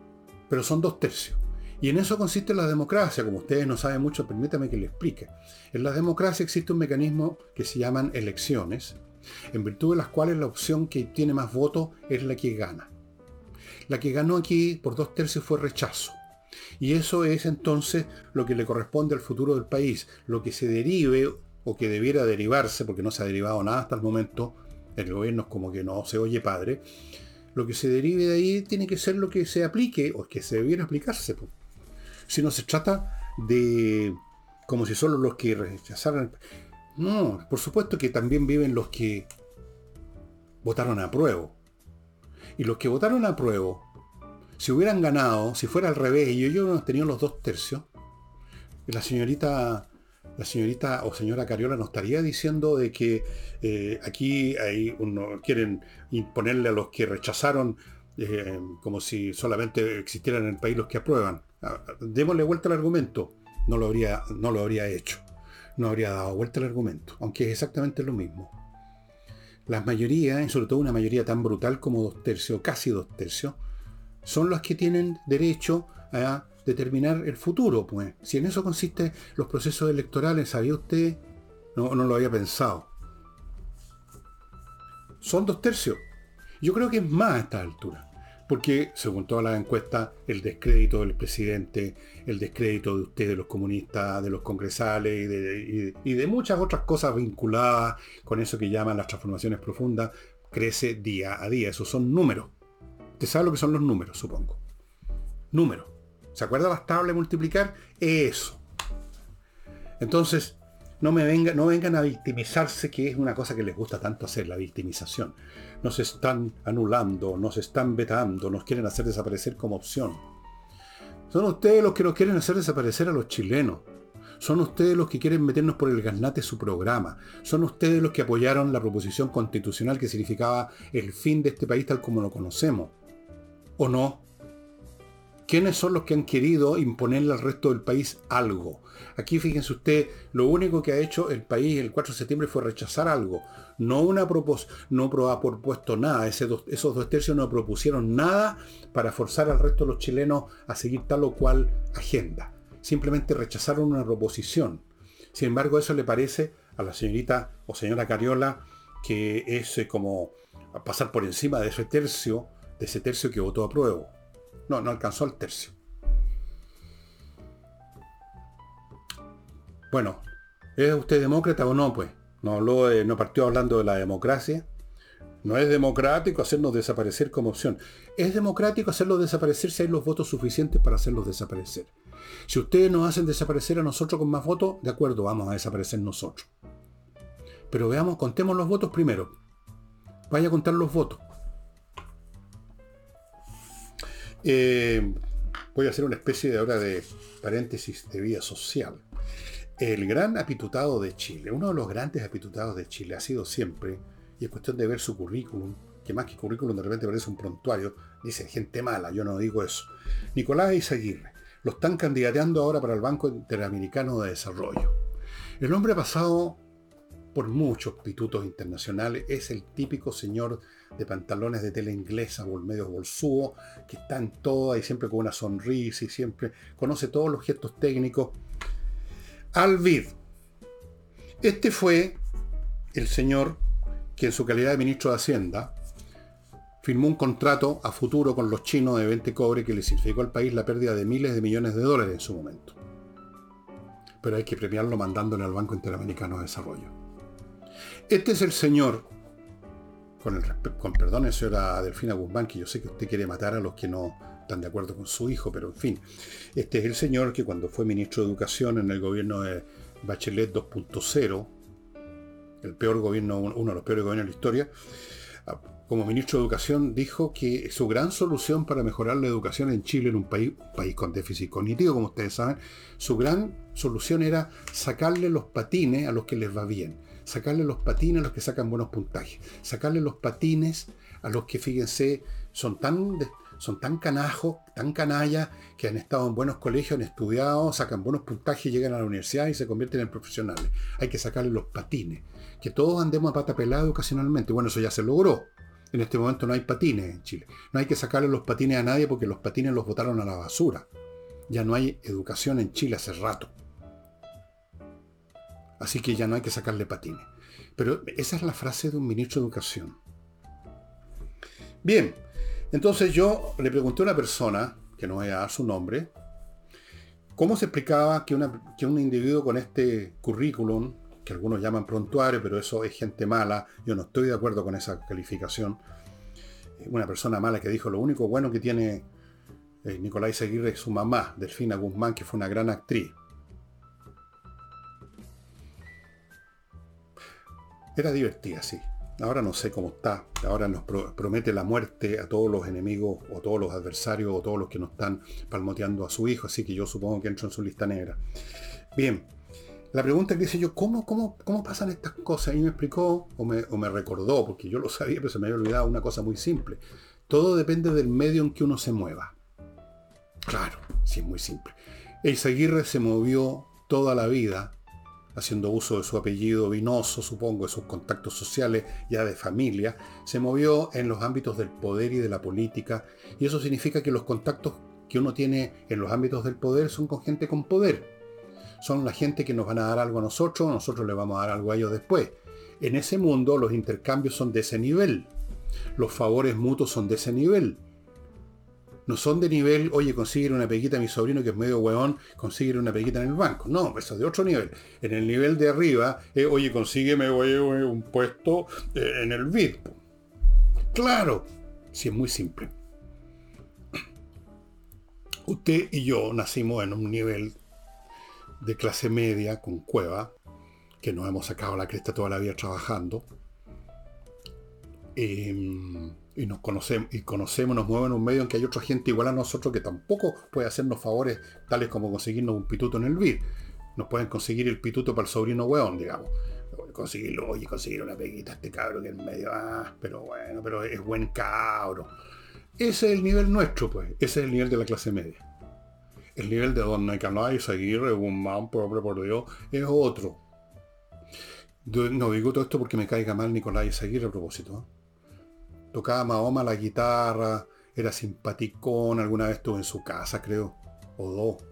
pero son dos tercios. Y en eso consiste la democracia, como ustedes no saben mucho, permítame que le explique. En la democracia existe un mecanismo que se llaman elecciones, en virtud de las cuales la opción que tiene más votos es la que gana. La que ganó aquí por dos tercios fue rechazo. Y eso es entonces lo que le corresponde al futuro del país, lo que se derive o que debiera derivarse, porque no se ha derivado nada hasta el momento, el gobierno es como que no se oye padre, lo que se derive de ahí tiene que ser lo que se aplique o que se debiera aplicarse. Si no se trata de como si solo los que rechazaran... No, por supuesto que también viven los que votaron a prueba. Y los que votaron a prueba, si hubieran ganado, si fuera al revés, y yo, yo no tenido los dos tercios, la señorita la señorita o señora Cariola nos estaría diciendo de que eh, aquí quieren imponerle a los que rechazaron eh, como si solamente existieran en el país los que aprueban. Ah, démosle vuelta al argumento. No lo habría, no lo habría hecho. No habría dado vuelta al argumento, aunque es exactamente lo mismo. Las mayorías, y sobre todo una mayoría tan brutal como dos tercios, casi dos tercios, son los que tienen derecho a determinar el futuro, pues. Si en eso consiste los procesos electorales, ¿sabía usted? No, no lo había pensado. Son dos tercios. Yo creo que es más a esta altura. Porque, según todas las encuestas, el descrédito del presidente, el descrédito de ustedes, de los comunistas, de los congresales y de, y de, muchas otras cosas vinculadas con eso que llaman las transformaciones profundas, crece día a día. Esos son números. Usted sabe lo que son los números, supongo. Números. ¿Se acuerda las tablas de multiplicar? Eso. Entonces, no, me venga, no vengan a victimizarse, que es una cosa que les gusta tanto hacer, la victimización. Nos están anulando, nos están vetando, nos quieren hacer desaparecer como opción. Son ustedes los que nos quieren hacer desaparecer a los chilenos. Son ustedes los que quieren meternos por el garnate su programa. Son ustedes los que apoyaron la proposición constitucional que significaba el fin de este país tal como lo conocemos. ¿O no? ¿Quiénes son los que han querido imponerle al resto del país algo? Aquí fíjense usted, lo único que ha hecho el país el 4 de septiembre fue rechazar algo. No una propos no ha propuesto nada. esos dos tercios no propusieron nada para forzar al resto de los chilenos a seguir tal o cual agenda. Simplemente rechazaron una proposición. Sin embargo, eso le parece a la señorita o señora Cariola que es eh, como pasar por encima de ese tercio, de ese tercio que votó a prueba. No, no alcanzó el tercio. Bueno, ¿es usted demócrata o no? Pues no habló no partió hablando de la democracia. No es democrático hacernos desaparecer como opción. Es democrático hacerlos desaparecer si hay los votos suficientes para hacerlos desaparecer. Si ustedes nos hacen desaparecer a nosotros con más votos, de acuerdo, vamos a desaparecer nosotros. Pero veamos, contemos los votos primero. Vaya a contar los votos. Eh, voy a hacer una especie de ahora de paréntesis de vida social. El gran apitutado de Chile, uno de los grandes apitutados de Chile ha sido siempre, y es cuestión de ver su currículum, que más que currículum de repente parece un prontuario, dice gente mala, yo no digo eso. Nicolás Izaguirre, lo están candidateando ahora para el Banco Interamericano de Desarrollo. El hombre ha pasado por muchos pitutos internacionales, es el típico señor de pantalones de tela inglesa o medio bolsudo, que está en todo y siempre con una sonrisa y siempre conoce todos los gestos técnicos. Alvid. Este fue el señor que en su calidad de ministro de Hacienda firmó un contrato a futuro con los chinos de 20 cobre que le significó al país la pérdida de miles de millones de dólares en su momento. Pero hay que premiarlo mandándole al Banco Interamericano de Desarrollo. Este es el señor. Con, el, con perdón, señora Delfina Guzmán, que yo sé que usted quiere matar a los que no están de acuerdo con su hijo, pero en fin, este es el señor que cuando fue ministro de Educación en el gobierno de Bachelet 2.0, el peor gobierno, uno de los peores gobiernos de la historia, como ministro de Educación, dijo que su gran solución para mejorar la educación en Chile, en un país, país con déficit cognitivo, como ustedes saben, su gran solución era sacarle los patines a los que les va bien, sacarle los patines a los que sacan buenos puntajes, sacarle los patines a los que, fíjense, son tan, son tan canajos, tan canallas, que han estado en buenos colegios, han estudiado, sacan buenos puntajes, llegan a la universidad y se convierten en profesionales. Hay que sacarle los patines. Que todos andemos a pata pelada educacionalmente. Bueno, eso ya se logró. En este momento no hay patines en Chile. No hay que sacarle los patines a nadie porque los patines los botaron a la basura. Ya no hay educación en Chile hace rato. Así que ya no hay que sacarle patines. Pero esa es la frase de un ministro de Educación. Bien, entonces yo le pregunté a una persona, que no voy a dar su nombre, cómo se explicaba que, que un individuo con este currículum que algunos llaman prontuario, pero eso es gente mala, yo no estoy de acuerdo con esa calificación. Una persona mala que dijo lo único bueno que tiene eh, Nicolás Seguirre es su mamá, Delfina Guzmán, que fue una gran actriz. Era divertida, sí. Ahora no sé cómo está. Ahora nos promete la muerte a todos los enemigos o todos los adversarios o todos los que nos están palmoteando a su hijo. Así que yo supongo que entro en su lista negra. Bien, la pregunta que hice yo, ¿cómo, cómo, cómo pasan estas cosas? Y me explicó o me, recordó, porque yo lo sabía, pero se me había olvidado una cosa muy simple. Todo depende del medio en que uno se mueva. Claro, sí es muy simple. El Seguirre se movió toda la vida haciendo uso de su apellido vinoso, supongo, de sus contactos sociales, ya de familia, se movió en los ámbitos del poder y de la política, y eso significa que los contactos que uno tiene en los ámbitos del poder son con gente con poder son la gente que nos van a dar algo a nosotros, nosotros le vamos a dar algo a ellos después. En ese mundo los intercambios son de ese nivel. Los favores mutuos son de ese nivel. No son de nivel, oye, consigue una peguita a mi sobrino que es medio hueón, consigue una peguita en el banco. No, eso es de otro nivel. En el nivel de arriba, oye, consígueme un puesto eh, en el BID. Claro, si es muy simple. Usted y yo nacimos en un nivel de clase media con cueva, que nos hemos sacado la cresta toda la vida trabajando, em, y nos conocemos, y conocemos, nos mueven en un medio en que hay otra gente igual a nosotros que tampoco puede hacernos favores tales como conseguirnos un pituto en el BID. Nos pueden conseguir el pituto para el sobrino weón, digamos. Conseguirlo, oye, conseguir una peguita a este cabro que en medio, ah, pero bueno, pero es buen cabro. Ese es el nivel nuestro, pues. Ese es el nivel de la clase media el nivel de Don Nicolás Aguirre, un man, pobre por Dios, es otro. no digo todo esto porque me caiga mal Nicolás Aguirre a propósito. ¿eh? Tocaba Mahoma la guitarra, era simpaticón, alguna vez estuve en su casa, creo, o dos.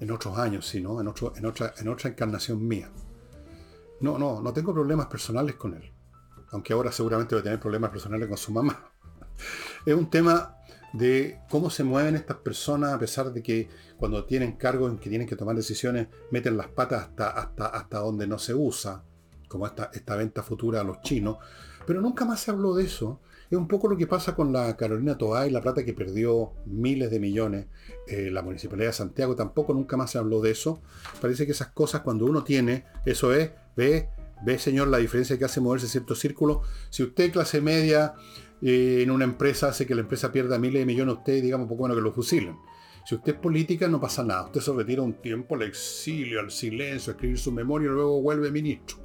En otros años, sí, ¿no? En, otro, en, otra, en otra encarnación mía. No, no, no tengo problemas personales con él. Aunque ahora seguramente voy a tener problemas personales con su mamá. [laughs] Es un tema de cómo se mueven estas personas a pesar de que cuando tienen cargos en que tienen que tomar decisiones meten las patas hasta, hasta, hasta donde no se usa, como esta, esta venta futura a los chinos. Pero nunca más se habló de eso. Es un poco lo que pasa con la Carolina Toá y la plata que perdió miles de millones. Eh, la Municipalidad de Santiago tampoco nunca más se habló de eso. Parece que esas cosas cuando uno tiene, eso es, ve, ve señor la diferencia que hace moverse cierto círculo. Si usted clase media en una empresa hace que la empresa pierda miles de millones usted, digamos, poco menos que lo fusilen. Si usted es política, no pasa nada. Usted se retira un tiempo al exilio, al silencio, a escribir su memoria y luego vuelve ministro.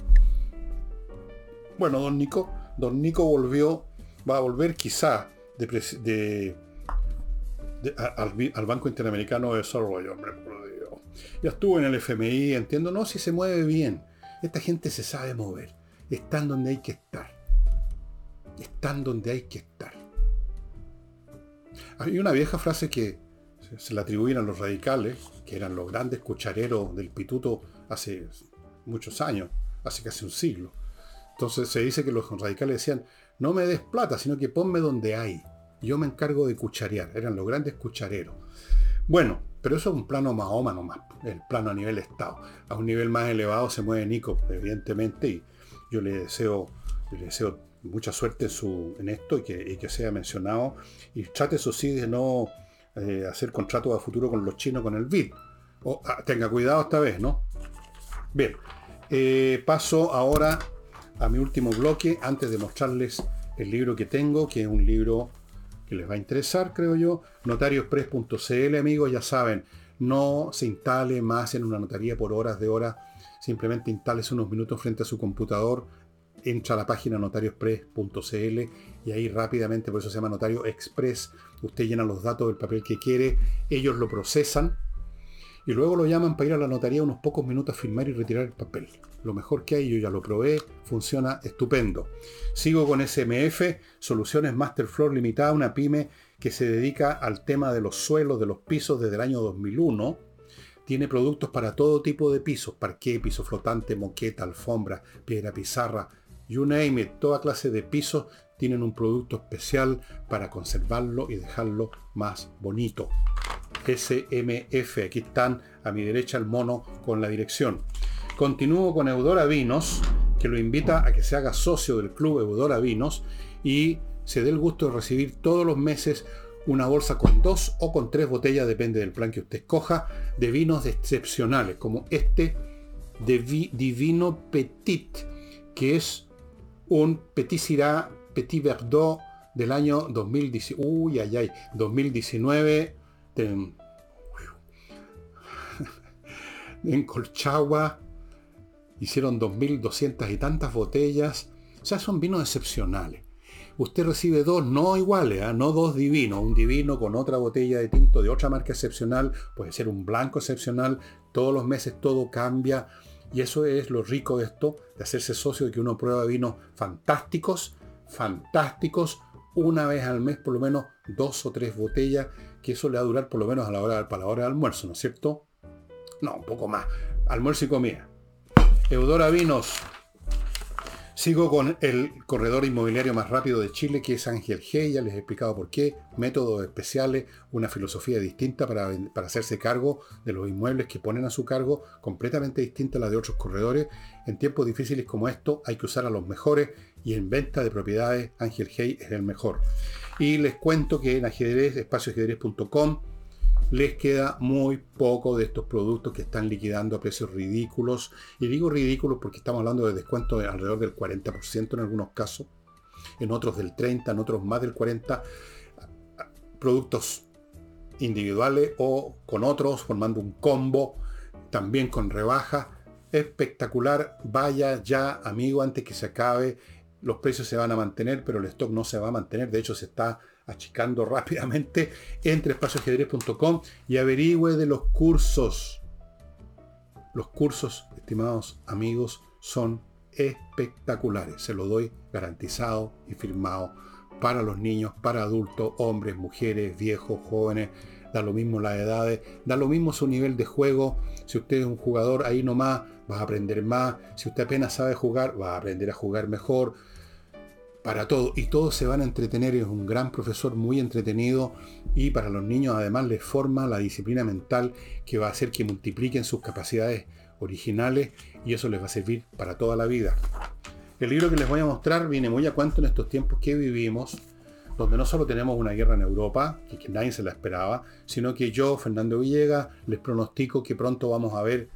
Bueno, don Nico, don Nico volvió, va a volver quizá de, al, Banco Interamericano de Desarrollo, hombre, por Dios. Ya estuvo en el FMI, entiendo, no, si se mueve bien. Esta gente se sabe mover. Están donde hay que estar están donde hay que estar. Hay una vieja frase que se la atribuyen a los radicales, que eran los grandes cuchareros del pituto hace muchos años, hace casi un siglo. Entonces se dice que los radicales decían, no me des plata, sino que ponme donde hay. Yo me encargo de cucharear. Eran los grandes cuchareros. Bueno, pero eso es un plano Mahoma nomás, el plano a nivel Estado. A un nivel más elevado se mueve Nico, evidentemente, y yo le deseo, le deseo mucha suerte en, su, esto y que, sea mencionado. Y trate, eso sí, de no eh, hacer contratos a futuro con los chinos con el BID. O, ah, tenga cuidado esta vez, ¿no? Bien, eh, paso ahora a mi último bloque antes de mostrarles el libro que tengo, que es un libro que les va a interesar, creo yo. Notariospress.cl, amigos, ya saben, no se instale más en una notaría por horas de horas. Simplemente instales unos minutos frente a su computador, entra a la página notariospress.cl y ahí rápidamente, por eso se llama Notario Express, usted llena los datos del papel que quiere, ellos lo procesan y luego lo llaman para ir a la notaría unos pocos minutos a firmar y retirar el papel. Lo mejor que hay, yo ya lo probé, funciona estupendo. Sigo con SMF, Soluciones Masterfloor Limitada, una pyme que se dedica al tema de los suelos, de los pisos desde el año 2001. Tiene productos para todo tipo de pisos, parqué, piso flotante, moqueta, alfombra, piedra pizarra, you name it, toda clase de pisos tienen un producto especial para conservarlo y dejarlo más bonito. SMF. Aquí están a mi derecha el mono con la dirección. Continúo con Eudora Vinos, que lo invita a que se haga socio del club Eudora Vinos y se dé el gusto de recibir todos los meses una bolsa con dos o con tres botellas, depende del plan que usted escoja, de vinos excepcionales, como este de Divino Petit, que es un Petit Syrah Petit Verdot del año 2019. Uy, ay, ay, 2019 en Colchagua hicieron 2.200 y tantas botellas. O sea, son vinos excepcionales. Usted recibe dos no iguales, ¿ah? no dos divinos. Un divino con otra botella de tinto de otra marca excepcional, puede ser un blanco excepcional. Todos los meses todo cambia. Y eso es lo rico de esto, de hacerse socio de que uno prueba vinos fantásticos, fantásticos, una vez al mes por lo menos dos o tres botellas que eso le va a durar por lo menos a la hora, para la hora de almuerzo, ¿no es cierto? No, un poco más. Almuerzo y comida. Eudora Vinos. Sigo con el corredor inmobiliario más rápido de Chile, que es Ángel G. Ya les he explicado por qué. Métodos especiales, una filosofía distinta para, para, hacerse cargo de los inmuebles que ponen a su cargo, completamente distinta a la de otros corredores. En tiempos difíciles como estos hay que usar a los mejores y en venta de propiedades Ángel Hey es el mejor. Y les cuento que en ajedrez, espacioajedrez.com, les queda muy poco de estos productos que están liquidando a precios ridículos. Y digo ridículos porque estamos hablando de descuento de alrededor del 40% en algunos casos, en otros del 30%, en otros más del 40%. Productos individuales o con otros, formando un combo, también con rebaja. Espectacular, vaya ya amigo antes que se acabe los precios se van a mantener, pero el stock no se va a mantener. De hecho, se está achicando rápidamente. Entre espacioajedrez.com y averigüe de los cursos. Los cursos, estimados amigos, son espectaculares. Se lo doy garantizado y firmado para los niños, para adultos, hombres, mujeres, viejos, jóvenes. Da lo mismo las edades, da lo mismo su nivel de juego. Si usted es un jugador ahí nomás, va a aprender más. Si usted apenas sabe jugar, va a aprender a jugar mejor para todo. Y todos se van a entretener, es un gran profesor muy entretenido y para los niños además les forma la disciplina mental que va a hacer que multipliquen sus capacidades originales y eso les va a servir para toda la vida. El libro que les voy a mostrar viene muy a cuento en estos tiempos que vivimos, donde no solo tenemos una guerra en Europa, que, que nadie se la esperaba, sino que yo, Fernando Villegas, les pronostico que pronto vamos a ver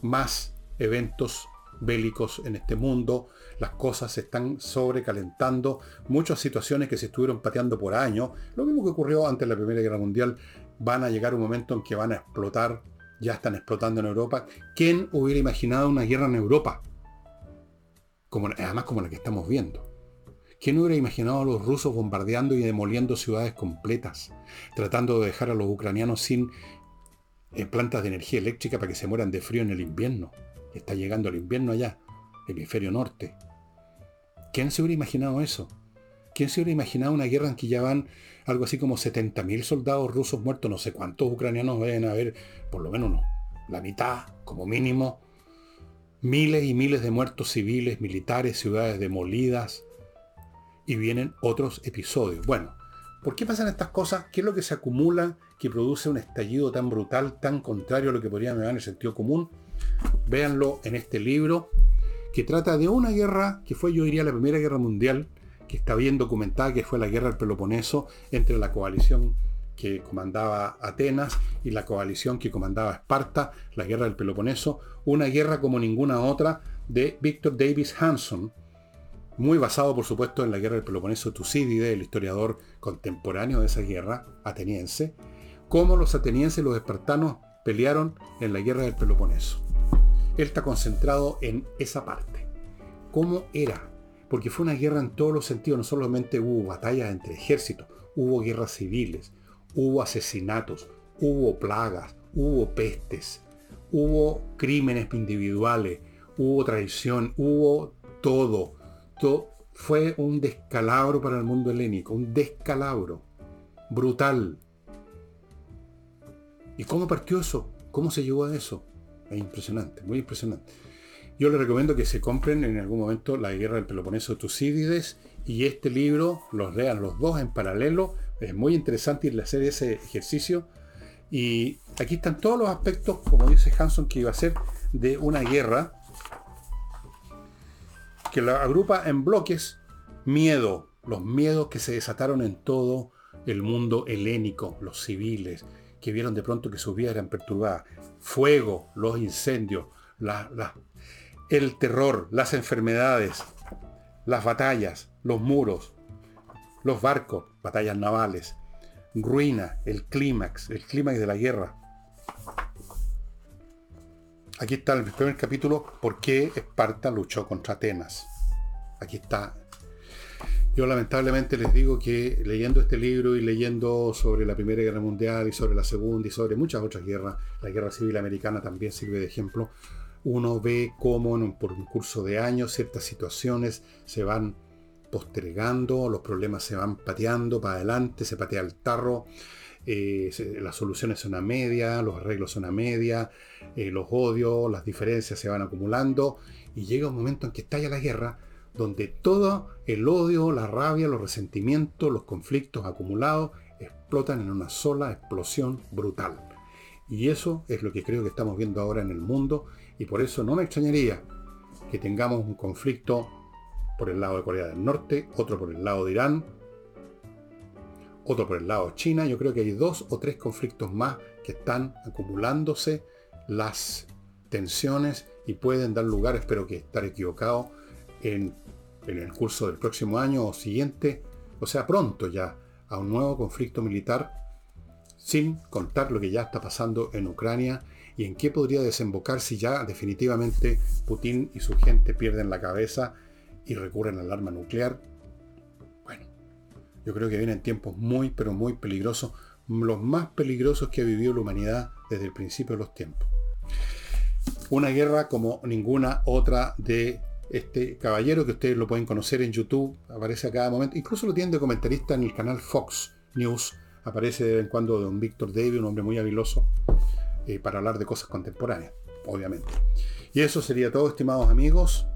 más eventos bélicos en este mundo, las cosas se están sobrecalentando, muchas situaciones que se estuvieron pateando por años, lo mismo que ocurrió antes de la Primera Guerra Mundial, van a llegar un momento en que van a explotar, ya están explotando en Europa. ¿Quién hubiera imaginado una guerra en Europa? Como, además como la que estamos viendo. ¿Quién hubiera imaginado a los rusos bombardeando y demoliendo ciudades completas, tratando de dejar a los ucranianos sin eh, plantas de energía eléctrica para que se mueran de frío en el invierno? Está llegando el invierno allá, el hemisferio norte. ¿Quién se hubiera imaginado eso? ¿Quién se hubiera imaginado una guerra en que ya van algo así como 70.000 soldados rusos muertos? No sé cuántos ucranianos deben haber, por lo menos no, la mitad como mínimo. Miles y miles de muertos civiles, militares, ciudades demolidas. Y vienen otros episodios. Bueno, ¿por qué pasan estas cosas? ¿Qué es lo que se acumula que produce un estallido tan brutal, tan contrario a lo que podríamos llamar en el sentido común? Véanlo en este libro, que trata de una guerra que fue, yo diría, la Primera Guerra Mundial, que está bien documentada, que fue la guerra del Peloponeso entre la coalición que comandaba Atenas y la coalición que comandaba Esparta, la guerra del Peloponeso, una guerra como ninguna otra de Victor Davis Hanson, muy basado por supuesto en la guerra del Peloponeso Tucídide, el historiador contemporáneo de esa guerra ateniense, cómo los atenienses y los espartanos pelearon en la guerra del Peloponeso. Él está concentrado en esa parte. ¿Cómo era? Porque fue una guerra en todos los sentidos, no solamente hubo batallas entre ejércitos, hubo guerras civiles, hubo asesinatos, hubo plagas, hubo pestes, hubo crímenes individuales, hubo traición, hubo todo. Fue un descalabro para el mundo helénico, un descalabro brutal. ¿Y cómo partió eso? ¿Cómo se llegó a eso? Es impresionante, muy impresionante. Yo les recomiendo que se compren en algún momento La Guerra del Peloponeso de Tucídides y este libro, los lean los dos en paralelo. Es muy interesante ir a hacer ese ejercicio. Y aquí están todos los aspectos, como dice Hanson, que iba a ser de una guerra que la agrupa en bloques miedo, los miedos que se desataron en todo el mundo helénico, los civiles, que vieron de pronto que sus vidas eran perturbadas. Fuego, los incendios, el terror, las enfermedades, las batallas, los muros, los barcos, batallas navales, ruina, el clímax, el clímax de la guerra. Aquí está el primer capítulo, ¿por qué Esparta luchó contra Atenas? Aquí está yo lamentablemente les digo que leyendo este libro y leyendo sobre la Primera Guerra Mundial y sobre la Segunda y sobre muchas otras guerras, la Guerra Civil Americana también sirve de ejemplo, uno ve cómo por un curso de años ciertas situaciones se van postergando, los problemas se van pateando para adelante, se patea el tarro, eh, las soluciones son a media, los arreglos son a media, eh, los odios, las diferencias se van acumulando y llega un momento en que estalla la guerra donde todo el odio, la rabia, los resentimientos, los conflictos acumulados explotan en una sola explosión brutal. Y eso es lo que creo que estamos viendo ahora en el mundo y por eso no me extrañaría que tengamos un conflicto por el lado de Corea del Norte, otro por el lado de Irán, otro por el lado de China. Yo creo que hay dos o tres conflictos más que están acumulándose las tensiones y pueden dar lugar, espero que estar equivocado, en el curso del próximo año o siguiente, o sea, pronto ya, a un nuevo conflicto militar, sin contar lo que ya está pasando en Ucrania y en qué podría desembocar si ya definitivamente Putin y su gente pierden la cabeza y recurren al arma nuclear. Bueno, yo creo que vienen tiempos muy, pero muy peligrosos, los más peligrosos que ha vivido la humanidad desde el principio de los tiempos. Una guerra como ninguna otra de este caballero que ustedes lo pueden conocer en YouTube, aparece a cada momento, incluso lo tienen de comentarista en el canal Fox News, aparece de vez en cuando don Víctor David, un hombre muy habiloso, eh, para hablar de cosas contemporáneas, obviamente. Y eso sería todo, estimados amigos.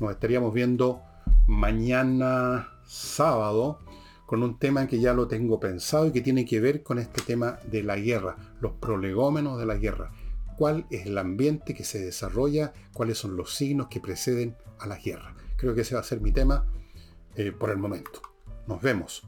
Nos estaríamos viendo mañana sábado con un tema que ya lo tengo pensado y que tiene que ver con este tema de la guerra, los prolegómenos de la guerra cuál es el ambiente que se desarrolla, cuáles son los signos que preceden a la guerra. Creo que ese va a ser mi tema eh, por el momento. Nos vemos.